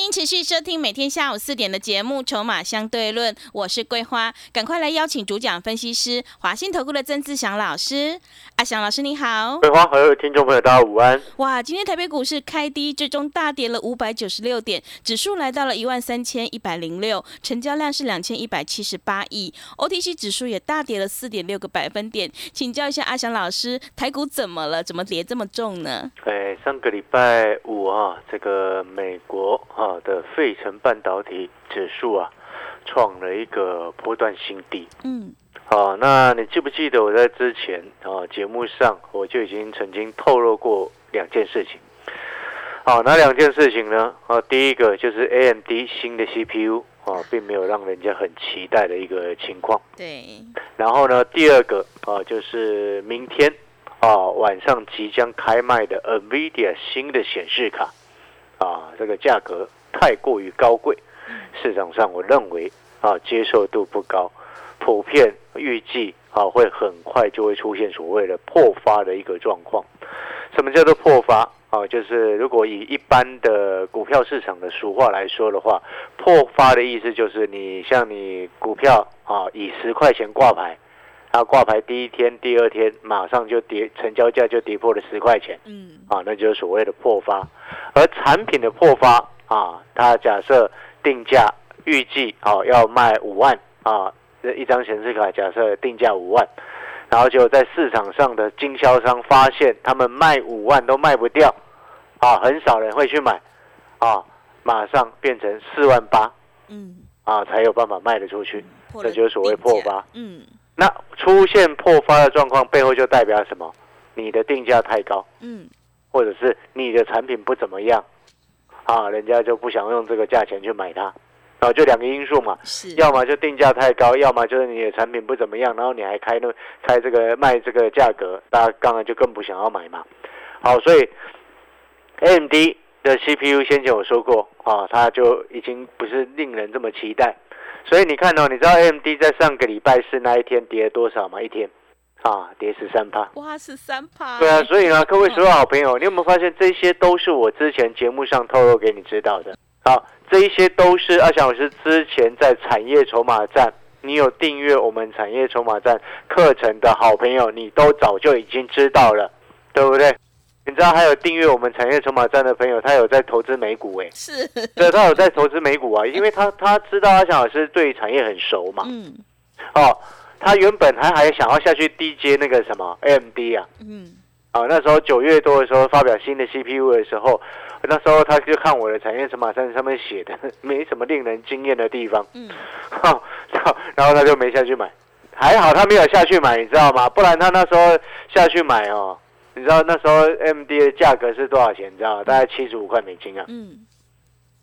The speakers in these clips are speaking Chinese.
欢迎持续收听每天下午四点的节目《筹码相对论》，我是桂花，赶快来邀请主讲分析师华信投顾的曾志祥老师。阿祥老师你好，桂花，所有听众朋友大家午安。哇，今天台北股市开低，最终大跌了五百九十六点，指数来到了一万三千一百零六，成交量是两千一百七十八亿，OTC 指数也大跌了四点六个百分点。请教一下阿祥老师，台股怎么了？怎么跌这么重呢？哎，上个礼拜五啊，这个美国。啊的费城半导体指数啊，创了一个波段新低。嗯，好，那你记不记得我在之前啊节目上我就已经曾经透露过两件事情。好，哪两件事情呢？啊，第一个就是 AMD 新的 CPU 啊，并没有让人家很期待的一个情况。对。然后呢，第二个啊，就是明天啊晚上即将开卖的 NVIDIA 新的显示卡。啊，这个价格太过于高贵，市场上我认为啊接受度不高，普遍预计啊会很快就会出现所谓的破发的一个状况。什么叫做破发啊？就是如果以一般的股票市场的俗话来说的话，破发的意思就是你像你股票啊以十块钱挂牌。它挂牌第一天、第二天，马上就跌，成交价就跌破了十块钱。嗯，啊，那就是所谓的破发。而产品的破发啊，它假设定价预计啊要卖五万啊，这一张显示卡假设定价五万，然后就在市场上的经销商发现他们卖五万都卖不掉，啊，很少人会去买，啊，马上变成四万八，嗯，啊，才有办法卖得出去，这就是所谓破发，嗯。那出现破发的状况背后就代表什么？你的定价太高，嗯，或者是你的产品不怎么样，啊，人家就不想用这个价钱去买它，啊，就两个因素嘛，是，要么就定价太高，要么就是你的产品不怎么样，然后你还开那开这个卖这个价格，大家当然就更不想要买嘛。好，所以 AMD 的 CPU 先前我说过啊，它就已经不是令人这么期待。所以你看哦，你知道 AMD 在上个礼拜四那一天跌了多少吗？一天，啊，跌十三趴。哇，十三趴。对啊，所以呢，各位所有好朋友，你有没有发现这些都是我之前节目上透露给你知道的？好，这一些都是阿翔老师之前在产业筹码站，你有订阅我们产业筹码站课程的好朋友，你都早就已经知道了，对不对？你知道还有订阅我们产业筹码站的朋友，他有在投资美股哎，是，对，他有在投资美股啊，因为他他知道阿翔老师对产业很熟嘛，嗯，哦，他原本他还想要下去 D J 那个什么 AMD 啊，嗯，啊，那时候九月多的时候发表新的 CPU 的时候，那时候他就看我的产业筹码站上面写的 没什么令人惊艳的地方，嗯，好，然后他就没下去买，还好他没有下去买，你知道吗？不然他那时候下去买哦。你知道那时候 M D 的价格是多少钱？你知道吗？大概七十五块美金啊。嗯。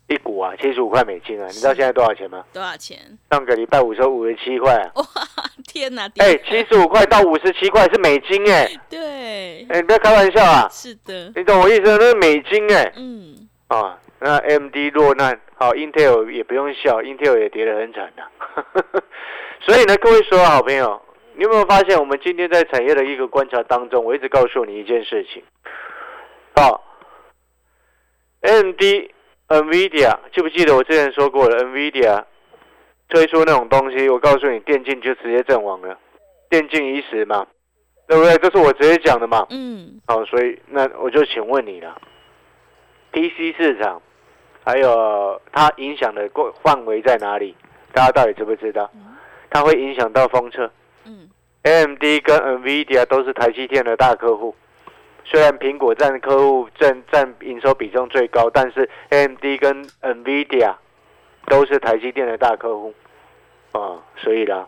一股啊，七十五块美金啊。你知道现在多少钱吗？多少钱？上个礼拜五收五十七块。哇，天哪！哎，七十五块到五十七块是美金哎。对。哎，你不要开玩笑啊。是的。你懂我意思？那是美金哎。嗯。啊，那 M D 落难，好，Intel 也不用笑，Intel 也跌得很惨的。所以呢，各位所有好朋友。你有没有发现，我们今天在产业的一个观察当中，我一直告诉你一件事情，好，ND NVIDIA 记不记得我之前说过的？NVIDIA 推出那种东西，我告诉你，电竞就直接阵亡了，电竞已死嘛，对不对？这是我直接讲的嘛。嗯。好，所以那我就请问你了，PC 市场还有它影响的范围在哪里？大家到底知不知道？它会影响到封测。AMD 跟 NVIDIA 都是台积电的大客户，虽然苹果占客户占占营收比重最高，但是 AMD 跟 NVIDIA 都是台积电的大客户。啊，所以啦，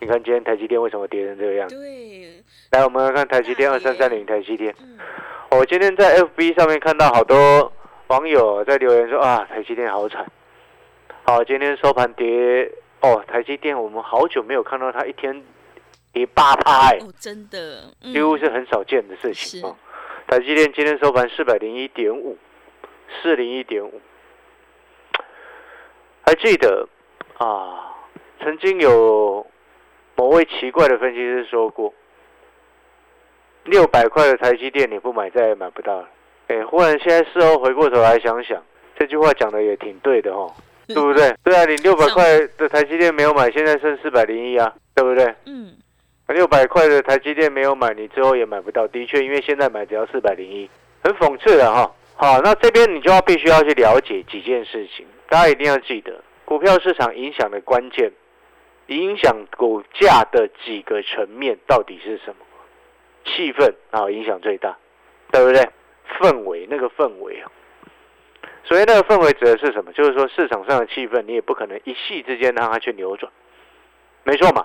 你看今天台积电为什么跌成这个样子？对，来我们来看台积电二三三零台积电，我今天在 FB 上面看到好多网友在留言说啊，台积电好惨。好，今天收盘跌哦，台积电我们好久没有看到它一天跌八趴哎，哦，真的，嗯。几乎是很少见的事情是。哦。台积电今天收盘四百零一点五，四零一点五。还记得啊，曾经有某位奇怪的分析师说过，六百块的台积电你不买再也买不到了。哎，忽然现在事后回过头来想想，这句话讲的也挺对的哦，对不对？对啊，你六百块的台积电没有买，现在剩四百零一啊，对不对？嗯，六百块的台积电没有买，你之后也买不到。的确，因为现在买只要四百零一，很讽刺的哈。好，那这边你就要必须要去了解几件事情，大家一定要记得，股票市场影响的关键，影响股价的几个层面到底是什么？气氛啊，影响最大，对不对？氛围那个氛围啊，所以那个氛围指的是什么？就是说市场上的气氛，你也不可能一夕之间让它去扭转，没错嘛。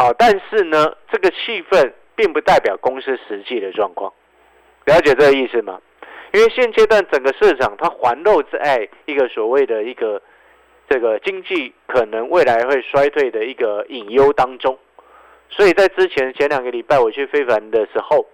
啊，但是呢，这个气氛并不代表公司实际的状况，了解这个意思吗？因为现阶段整个市场它环绕在一个所谓的一个这个经济可能未来会衰退的一个隐忧当中，所以在之前前两个礼拜我去非凡的时候，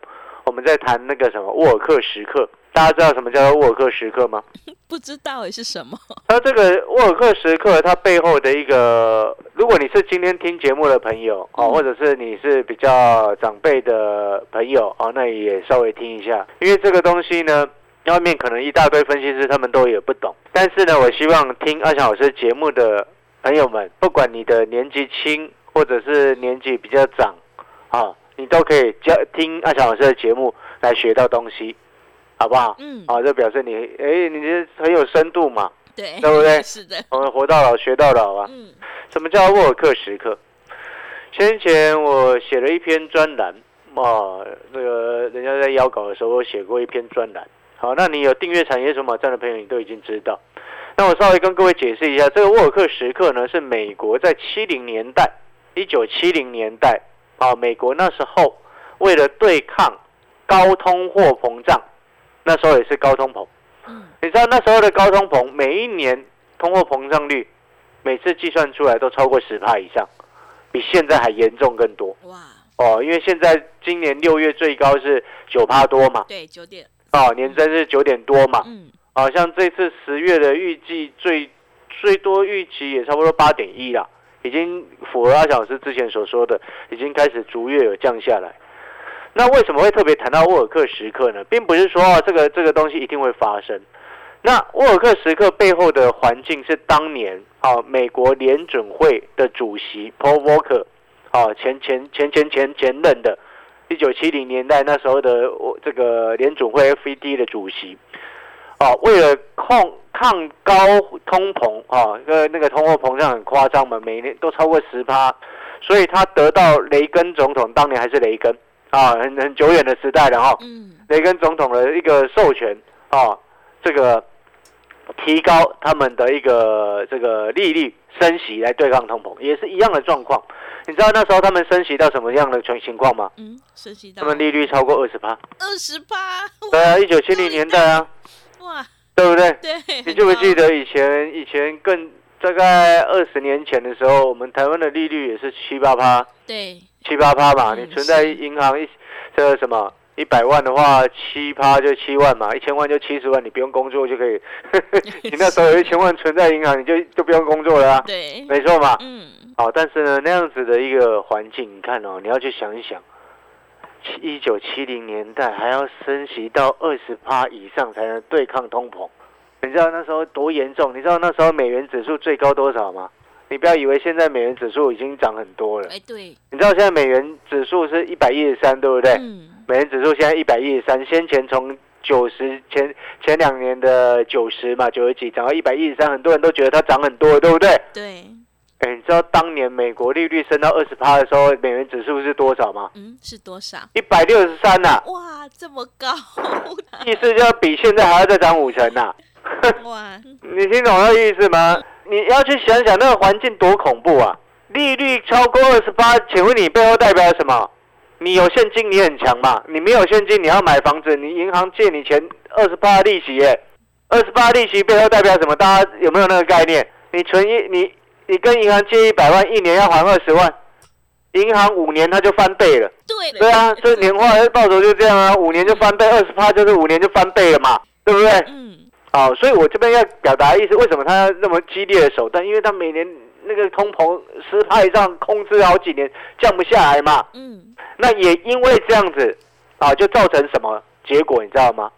我们在谈那个什么沃尔克时刻，大家知道什么叫做沃尔克时刻吗？不知道诶是什么？它这个沃尔克时刻，它背后的一个，如果你是今天听节目的朋友哦，嗯或者是你是比较长辈的朋友哦，那也稍微听一下，因为这个东西呢，外面可能一大堆分析师他们都也不懂，但是呢，我希望听阿翔老师节目的朋友们，不管你的年纪轻或者是年纪比较长啊，你都可以教听阿翔老师的节目来学到东西，好不好？嗯，啊，这表示你哎，你这很有深度嘛。对，对不对 是的，我们活到老学到老啊。嗯什么叫沃尔克时刻？先前我写了一篇专栏，啊，那个人家在邀稿的时候，我写过一篇专栏。好，那你有订阅产业筹码站的朋友，你都已经知道。那我稍微跟各位解释一下，这个沃尔克时刻呢，是美国在七零年代，一九七零年代啊，美国那时候为了对抗高通货膨胀，那时候也是高通膨。嗯，你知道那时候的高通膨，每一年通货膨胀率每次计算出来都超过十帕以上，比现在还严重更多哇，哦。因为现在今年六月最高是九帕多嘛，对，九点，哦，年增是九点多嘛，嗯好、像这次十月的预计最最多预期也差不多八点一啦，已经符合阿小老师之前所说的，已经开始逐月有降下来。那为什么会特别谈到沃尔克时刻呢？并不是说啊这个这个东西一定会发生。那沃尔克时刻背后的环境是当年啊美国联准会的主席 Paul Volcker 啊前前前前前前任的，一九七零年代那时候的这个联准会 FED 的主席。啊，为了控抗高通膨啊，因为那个通货膨胀很夸张嘛，每年都超过十趴，所以他得到雷根总统，当年还是雷根啊，很很久远的时代了哈、嗯雷根总统的一个授权啊，这个提高他们的一个这个利率升息来对抗通膨，也是一样的状况。你知道那时候他们升息到什么样的情情况吗？嗯，升息到他们利率超过二十八。二十八，对啊，一九七零年代啊，哇，对不对？对，你记不记得？得以前以前更大概二十年前的时候，我们台湾的利率也是七八趴，对，七八趴嘛。嗯你存在银行一这个什么一百万的话，七趴就七万嘛，一千万就七十万，你不用工作就可以。你那时候有一千万存在银行，你就就不用工作了啊，对，没错嘛。嗯，好，但是呢，那样子的一个环境，你看哦，你要去想一想，一九七零年代还要升息到二十趴以上才能对抗通膨，你知道那时候多严重？你知道那时候美元指数最高多少吗？你不要以为现在美元指数已经涨很多了，哎，对，你知道现在美元指数是一百一十三，对不对？嗯，美元指数现在一百一十三，先前从九十前前两年的九十嘛，九十几涨到一百一十三，很多人都觉得它涨很多，对不对？对，哎，你知道当年美国利率升到二十趴的时候，美元指数是多少吗？嗯，是多少？一百六十三呐，哇，这么高，意思就要比现在还要再涨五成呐、哇，你听懂那意思吗？你要去想想那个环境多恐怖啊！利率超过二十八，请问你背后代表什么？你有现金，你很强嘛？你没有现金，你要买房子，你银行借你钱二十八利息耶，二十八利息背后代表什么？大家有没有那个概念？你存一你你跟银行借一百万，一年要还二十万，银行五年它就翻倍了。对对啊，这年化的报酬就这样啊，五年就翻倍，二十趴就是五年就翻倍了嘛，对不对？嗯，好，所以我这边要表达的意思，为什么他那么激烈的手段？因为他每年那个通膨十趴以上控制好几年，降不下来嘛。嗯，那也因为这样子啊，就造成什么结果，你知道吗？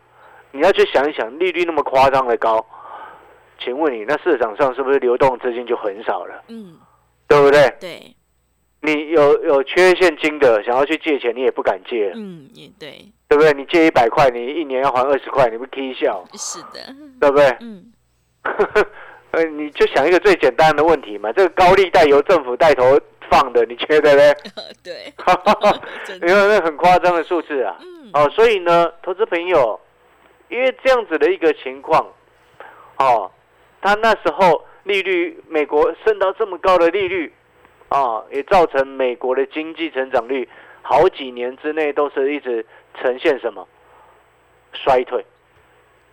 你要去想一想，利率那么夸张的高，请问你那市场上是不是流动资金就很少了，嗯，对不对？对，你有有缺现金的，想要去借钱，你也不敢借，嗯，也对，对不对？你借一百块，你一年要还二十块，你不踢笑，是的，对不对？嗯，呃，你就想一个最简单的问题嘛，这个高利贷由政府带头放的，你觉得呢？对，因为那很夸张的数字啊。嗯，哦，所以呢，投资朋友，因为这样子的一个情况，哦，他那时候利率美国升到这么高的利率，啊，也造成美国的经济成长率好几年之内都是一直呈现什么？衰退，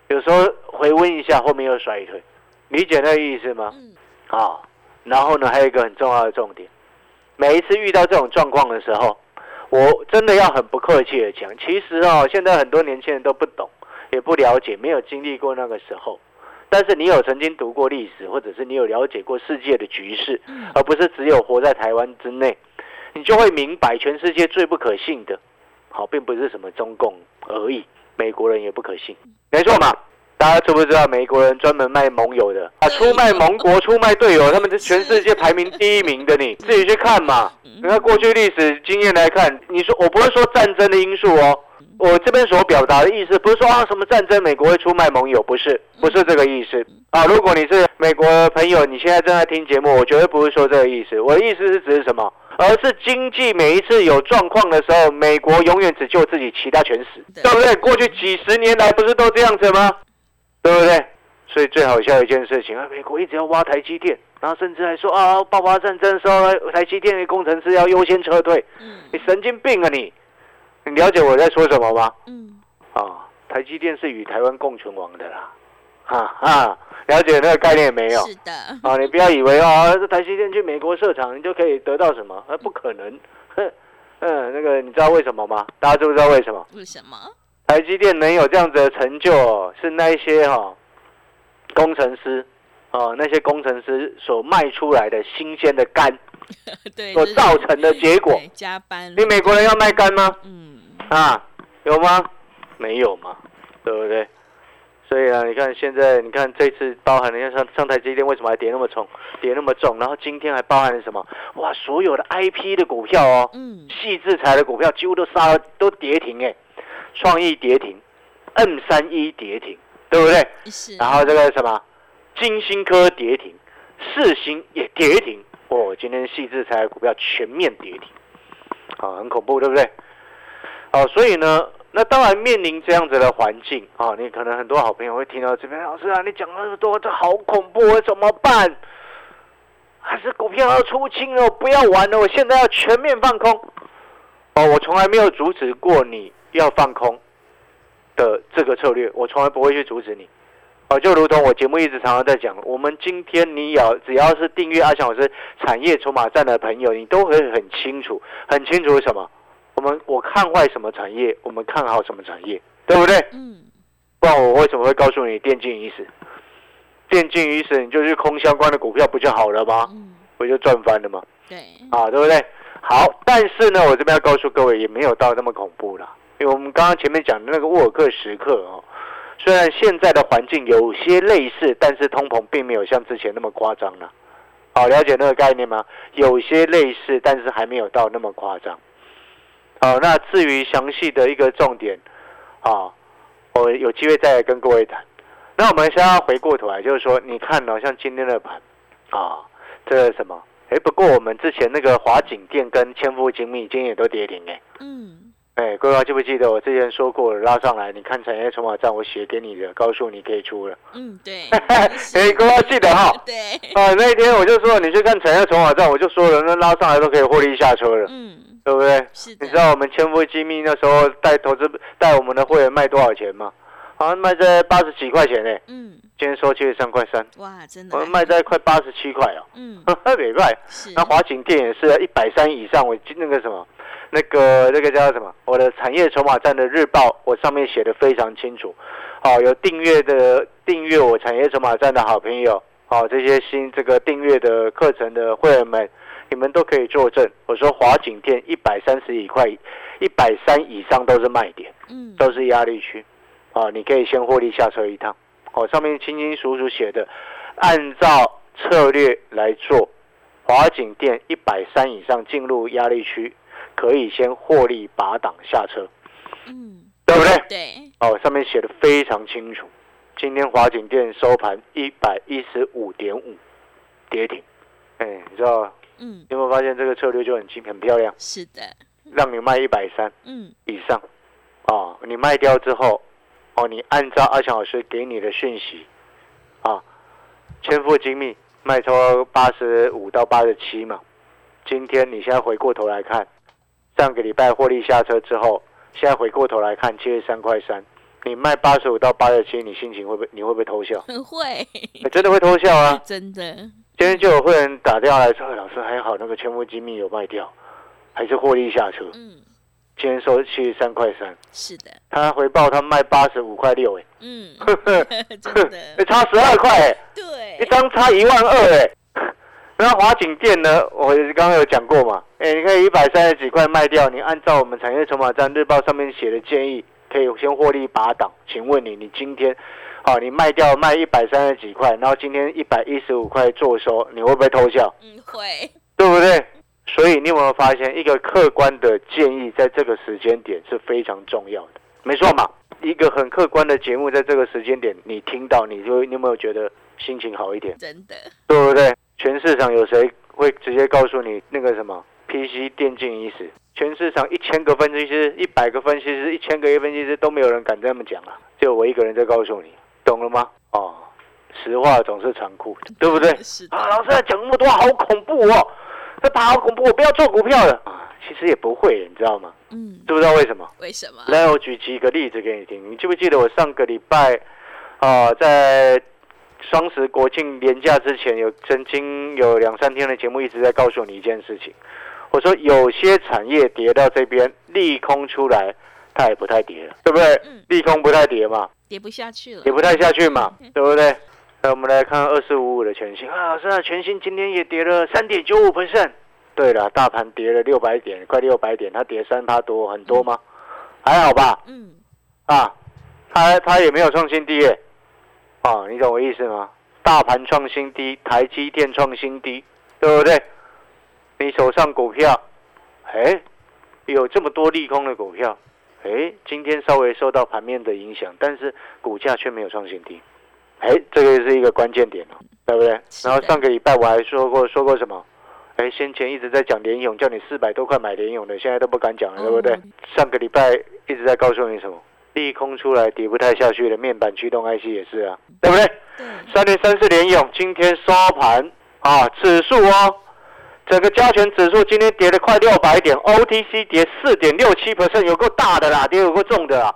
有时候回温一下，后面又衰退，理解那个意思吗？嗯，啊，然后呢，还有一个很重要的重点，每一次遇到这种状况的时候，我真的要很不客气的讲，其实哦，现在很多年轻人都不懂，也不了解，没有经历过那个时候。但是你有曾经读过历史，或者是你有了解过世界的局势，嗯。而不是只有活在台湾之内，你就会明白，全世界最不可信的，好，并不是什么中共而已，美国人也不可信，没错嘛。大家知不知道美国人专门卖盟友的啊？出卖盟国、出卖队友，他们是全世界排名第一名的你，自己去看嘛。你看过去历史经验来看，你说我不是说战争的因素哦，我这边所表达的意思不是说啊什么战争美国会出卖盟友，不是，不是这个意思啊。如果你是美国的朋友，你现在正在听节目，我绝对不是说这个意思，我的意思是指什么？而是经济每一次有状况的时候，美国永远只救自己，其他全死，对对不对？过去几十年来不是都这样子吗？对不对？所以最好笑的一件事情啊，美国一直要挖台积电，然后甚至还说啊，爆发战争的时候，台积电的工程师要优先撤退。嗯，你神经病啊你！你了解我在说什么吗？嗯，啊，台积电是与台湾共存亡的啦，哈哈，了解那个概念没有？是的，啊，你不要以为哦，这台积电去美国设厂，你就可以得到什么？啊，不可能。哼，嗯，那个你知道为什么吗？大家知不知道为什么？为什么？台积电能有这样子的成就哦，是那一些哈、工程师哦，那些工程师所卖出来的新鲜的肝 对，所造成的结果。加班，你美国人要卖肝吗？嗯，啊，有吗？没有嘛，对不对？所以啊，你看现在，你看这次包含了像上上台积电为什么还跌那么重，跌那么重？然后今天还包含了什么？哇，所有的 IP 的股票哦，嗯，细制裁的股票几乎都杀了，都跌停哎，创意跌停，M 三一跌停，对不对？是，然后这个什么，金星科跌停，世星也跌停，哦，今天细制裁的股票全面跌停，啊，很恐怖，对不对？哦，所以呢，那当然面临这样子的环境啊，你可能很多好朋友会听到这边，老师啊，你讲那么多，这好恐怖，我怎么办？还是股票要出清了，不要玩了，我现在要全面放空。哦，我从来没有阻止过你要放空的这个策略，我从来不会去阻止你。哦，就如同我节目一直常常在讲，我们今天你要只要是订阅阿强老师产业筹码站的朋友，你都会很清楚，很清楚什么？我们我看坏什么产业，我们看好什么产业，对不对？嗯，不然我为什么会告诉你电竞已死？电竞已死，你就去空相关的股票不就好了吗？嗯，不就赚翻了吗？对，啊，对不对？好，但是呢，我这边要告诉各位，也没有到那么恐怖啦。因为我们刚刚前面讲的那个沃尔克时刻哦，虽然现在的环境有些类似，但是通膨并没有像之前那么夸张了。好，了解那个概念吗？有些类似，但是还没有到那么夸张。好，那至于详细的一个重点，啊，我有机会再来跟各位谈。那我们先要回过头来，就是说，你看哦，像今天的盘，啊，这个什么？哎，不过我们之前那个华景店跟千富精密今天也都跌停哎。嗯，哎，各位还记不记得我之前说过了，拉上来，你看产业筹码站我写给你的，告诉你可以出了。嗯，对，哎，各位要记得哈。对，啊，那一天我就说你去看产业筹码站，我就说了，那拉上来都可以获利下车了，嗯，对不对？你知道我们千夫机密那时候带投资带我们的会员卖多少钱吗？好像卖在八十几块钱呢，嗯，今天收七十三块三，哇，真的我还，们卖在快八十七块哦，嗯，没卖。是，那华景店也是一百三以上，我那个什么，那个那个叫什么？我的产业筹码站的日报，我上面写的非常清楚。好、有订阅的订阅我产业筹码站的好朋友，好、这些新这个订阅的课程的会员们，你们都可以作证。我说华景店一百三十一块，一百三以上都是卖点，嗯，都是压力区。啊，你可以先获利下车一趟。哦，上面清清楚楚写的，按照策略来做，华景店一百三以上进入压力区，可以先获利拔档下车，嗯，对不对？对，哦，上面写的非常清楚。今天华景店收盘一百一十五点五，跌停。哎，你知道嗯，有没有发现这个策略就很轻很漂亮，是的，让你卖一百三嗯，以上。哦，你卖掉之后，哦，你按照阿强老师给你的讯息，啊，千富精密卖超八十五到八十七嘛。今天你现在回过头来看，上个礼拜获利下车之后，现在回过头来看七十三块三，你卖八十五到八十七，你心情会不会你会不会偷笑？很 会，哎真的会偷笑啊！真的，今天就有会员打电话来说，哎老师还好那个全部精密有卖掉，还是获利下车。嗯，今天收七十三块三，是的，他回报他卖八十五块六，哎，嗯，真的，哎差十二块，哎，一对，张差一万二，哎。那华景店呢？我刚刚有讲过嘛，哎，你可以一百三十几块卖掉，你按照我们产业筹码站日报上面写的建议，可以先获利拔档。请问你，你今天，好，你卖掉卖一百三十几块，然后今天一百一十五块做收，你会不会偷笑？嗯，会，对不对？所以你有没有发现，一个客观的建议在这个时间点是非常重要的，没错嘛？一个很客观的节目，在这个时间点你听到，你就你有没有觉得心情好一点？真的，对不对？全市场有谁会直接告诉你那个什么 PC 电竞已死？全市场一千个分析师、一百个分析师、一千个分析师都没有人敢这么讲啊，就我一个人在告诉你，懂了吗？哦，实话总是残酷的，对不对？是，啊，老师讲那么多，好恐怖哦！这爬好恐怖，我不要做股票了啊！其实也不会，你知道吗？嗯，知不知道为什么？为什么？来，我举几个例子给你听。你记不记得我上个礼拜啊、在双十国庆连假之前，有曾经有两三天的节目一直在告诉你一件事情。我说有些产业跌到这边，利空出来，它也不太跌了，对不对？嗯利空不太跌嘛，跌不下去了，跌不太下去嘛，对不对？那我们来看二四五五的全新啊，老师啊，全新今天也跌了三点九五 percent。对了，大盘跌了六百点，快六百点，它跌三趴多，很多吗？还好吧？嗯，啊，它它也没有创新低耶。啊，你懂我意思吗？大盘创新低，台积电创新低，对不对？你手上股票，哎，有这么多利空的股票，哎，今天稍微受到盘面的影响，但是股价却没有创新低，哎，这个是一个关键点哦，对不对？然后上个礼拜我还说过说过什么？哎，先前一直在讲联勇，叫你四百多块买联勇的，现在都不敢讲了，对不对哦？上个礼拜一直在告诉你什么？利空出来跌不太下去的面板驱动 IC 也是啊，对不对？对，三零三四联勇今天收盘啊，指数哦，整个加权指数今天跌了快六百点，OTC 跌四点六七 percent，有够大的啦，跌有够重的啦。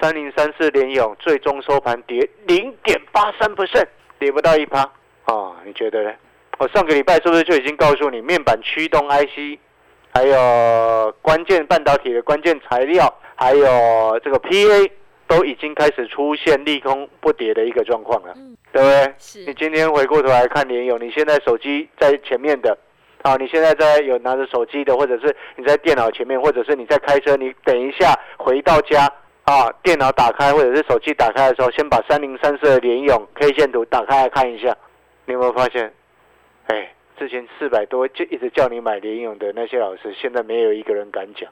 三零三四联勇最终收盘跌零点八三 percent，跌不到一趴啊，你觉得呢？我上个礼拜是不是就已经告诉你，面板驱动 IC，还有关键半导体的关键材料，还有这个 PA 都已经开始出现利空不跌的一个状况了，嗯，对不对？是你，今天回过头来看联勇，你现在手机在前面的，啊，你现在在有拿着手机的，或者是你在电脑前面，或者是你在开车，你等一下回到家啊，电脑打开或者是手机打开的时候，先把三零三四的联勇 K 线图打开来看一下，你有没有发现？哎，之前四百多就一直叫你买联勇的那些老师，现在没有一个人敢讲。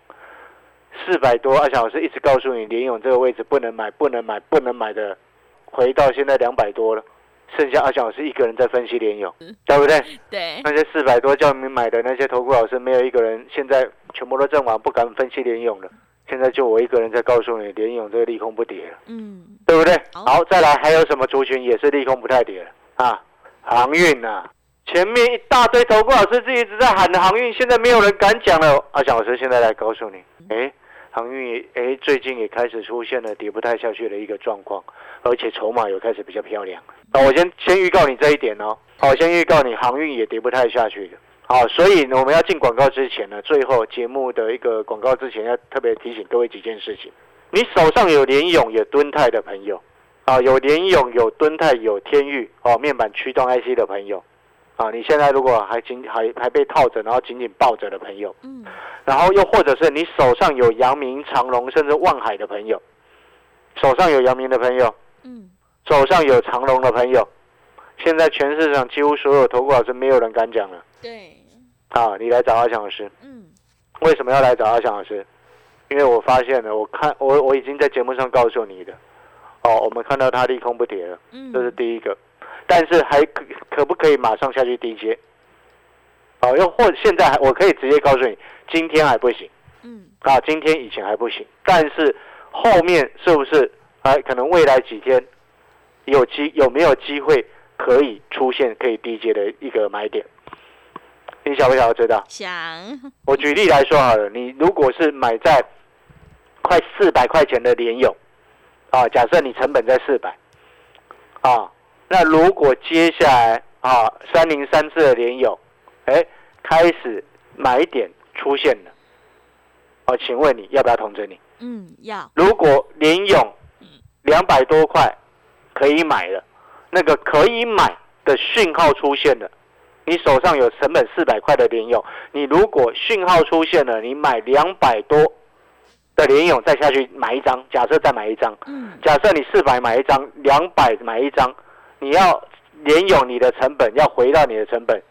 四百多，阿翔老师一直告诉你联勇这个位置不能买，不能买，不能买的，回到现在两百多了，剩下阿翔老师一个人在分析联勇，对不对？对，那些四百多叫你买的那些投顾老师，没有一个人现在全部都阵亡，不敢分析联勇了。现在就我一个人在告诉你，联勇这个利空不跌了，嗯，对不对？好好，再来还有什么族群也是利空不太跌了啊？航运啊、前面一大堆投顾老师自己一直在喊的航运，现在没有人敢讲了。阿翔老师现在来告诉你，哎，航运也哎最近也开始出现了跌不太下去的一个状况，而且筹码有开始比较漂亮。啊，我先先预告你这一点哦。好，先预告你航运也跌不太下去的。好，所以呢，我们要进广告之前呢，最后节目的一个广告之前要特别提醒各位几件事情。你手上有联勇、有敦泰的朋友，啊，有联勇、有敦泰、有天域哦，面板驱动 IC 的朋友，啊，你现在如果还紧还还被套着，然后紧紧抱着的朋友，嗯，然后又或者是你手上有阳明、长隆甚至万海的朋友，手上有阳明的朋友，嗯，手上有长隆的朋友，现在全市场几乎所有投顾老师没有人敢讲了。对，啊！你来找阿强老师，嗯，为什么要来找阿强老师？因为我发现了，我看我我已经在节目上告诉你的，哦，我们看到他利空不跌了，嗯，这是第一个，但是还可可不可以马上下去低接？哦，又或现在还我可以直接告诉你，今天还不行嗯，啊，今天以前还不行，但是后面是不是还可能未来几天有机有没有机会可以出现可以低接的一个买点？你想不想要知道？想，我举例来说好了，你如果是买在快四百块钱的联友，啊，假设你成本在四百，啊，那如果接下来啊三零三四的联友，哎，开始买点出现了，哦、请问你要不要通知你？嗯，要，如果联勇两百多块可以买了，那个可以买的讯号出现了，你手上有成本四百块的联勇，你如果讯号出现了，你买两百多的联勇再下去买一张，假设再买一张，嗯，假设你四百买一张，两百买一张，你要联勇你的成本要回到你的成本，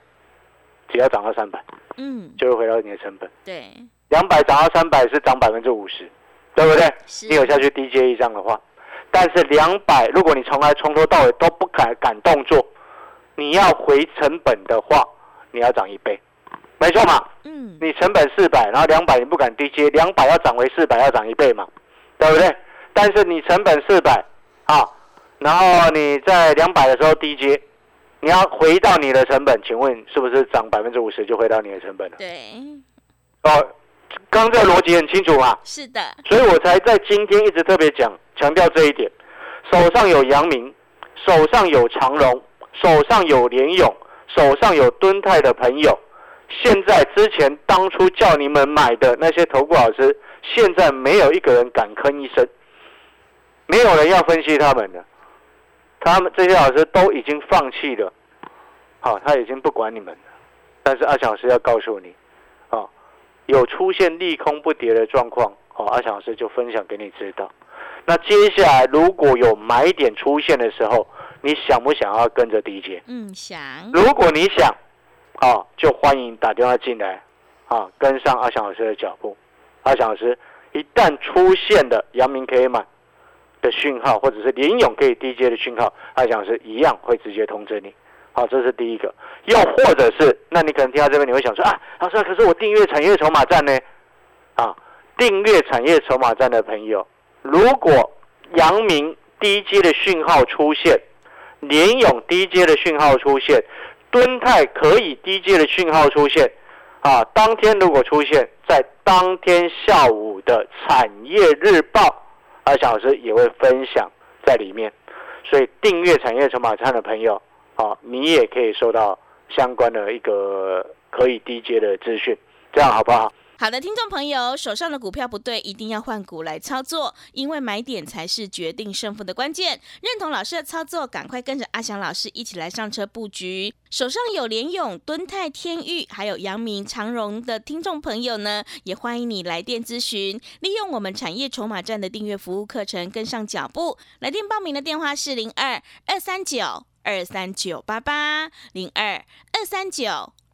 只要涨到三百嗯，就会回到你的成本，对，两百涨到三百是涨百分之五十，对不对？是，你有下去 DJ 一张的话，但是两百，如果你从来从头到尾都不敢敢动作，你要回成本的话，你要涨一倍，没错嘛？嗯，你成本四百，然后两百你不敢低接，两百要涨回四百要涨一倍嘛，对不对？但是你成本四百啊，然后你在两百的时候低接，你要回到你的成本，请问是不是涨百分之五十就回到你的成本了？对，哦，刚刚这个逻辑很清楚嘛？是的，所以我才在今天一直特别讲强调这一点。手上有阳明，手上有长荣，手上有联勇，手上有敦泰的朋友，现在之前当初叫你们买的那些投顾老师，现在没有一个人敢吭一声，没有人要分析他们的，他们这些老师都已经放弃了，好、他已经不管你们了。但是阿强老师要告诉你，啊、有出现利空不跌的状况，哦，阿强老师就分享给你知道。那接下来如果有买点出现的时候，你想不想要跟着低接？嗯，想，如果你想，啊，就欢迎打电话进来，啊，跟上阿翔老师的脚步。阿翔老师一旦出现的阳明可以买的讯号，或者是联勇可以低接的讯号，阿翔老师一样会直接通知你。好，这是第一个。又或者是，那你可能听到这边，你会想说啊，老师，可是我订阅产业筹码站呢？啊，订阅产业筹码站的朋友，如果阳明低阶的讯号出现，联勇低阶的讯号出现，敦泰可以低阶的讯号出现，啊，当天如果出现在当天下午的产业日报，阿翔老师也会分享在里面。所以订阅产业筹码站的朋友，啊，你也可以收到相关的一个可以低阶的资讯，这样好不好？好的，听众朋友，手上的股票不对，一定要换股来操作，因为买点才是决定胜负的关键。认同老师的操作，赶快跟着阿翔老师一起来上车布局。手上有联勇、敦泰、天域，还有阳明、长荣的听众朋友呢，也欢迎你来电咨询，利用我们产业筹码站的订阅服务课程跟上脚步。来电报名的电话是零二二三九二三九八八零二二三九。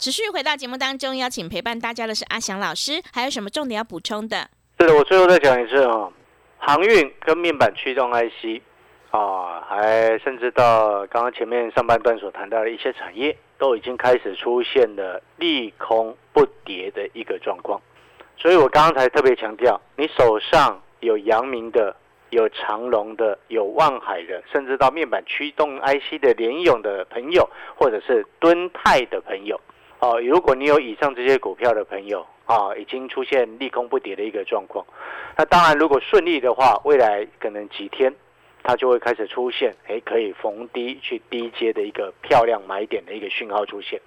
持续回到节目当中，邀请陪伴大家的是阿翔老师，还有什么重点要补充的？是的，我最后再讲一次啊，航运跟面板驱动 IC 啊，还甚至到刚刚前面上半段所谈到的一些产业，都已经开始出现了利空不跌的一个状况。所以我刚才特别强调，你手上有阳明的、有长隆的、有望海的，甚至到面板驱动 IC 的联勇的朋友，或者是敦泰的朋友。哦，如果你有以上这些股票的朋友啊，已经出现利空不跌的一个状况，那当然如果顺利的话，未来可能几天它就会开始出现，哎，可以逢低去低接的一个漂亮买点的一个讯号出现。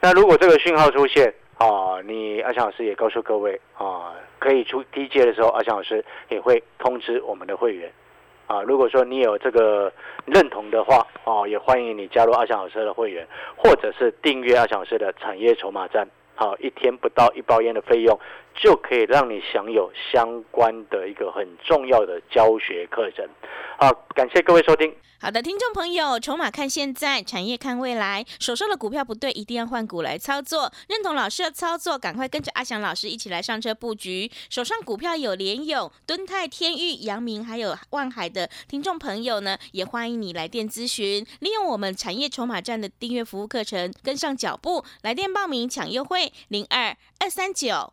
那如果这个讯号出现啊，你阿强老师也告诉各位啊，可以出低接的时候，阿强老师也会通知我们的会员。啊，如果说你有这个认同的话，啊，也欢迎你加入阿翔老师的会员，或者是订阅阿翔老师的产业筹码站。好，一天不到一包烟的费用，就可以让你享有相关的一个很重要的教学课程。好，感谢各位收听。好的，听众朋友，筹码看现在，产业看未来，手上的股票不对，一定要换股来操作。认同老师的操作，赶快跟着阿翔老师一起来上车布局。手上股票有联勇、敦泰、天域、阳明，还有万海的听众朋友呢，也欢迎你来电咨询，利用我们产业筹码站的订阅服务课程，跟上脚步，来电报名抢优惠零二二三九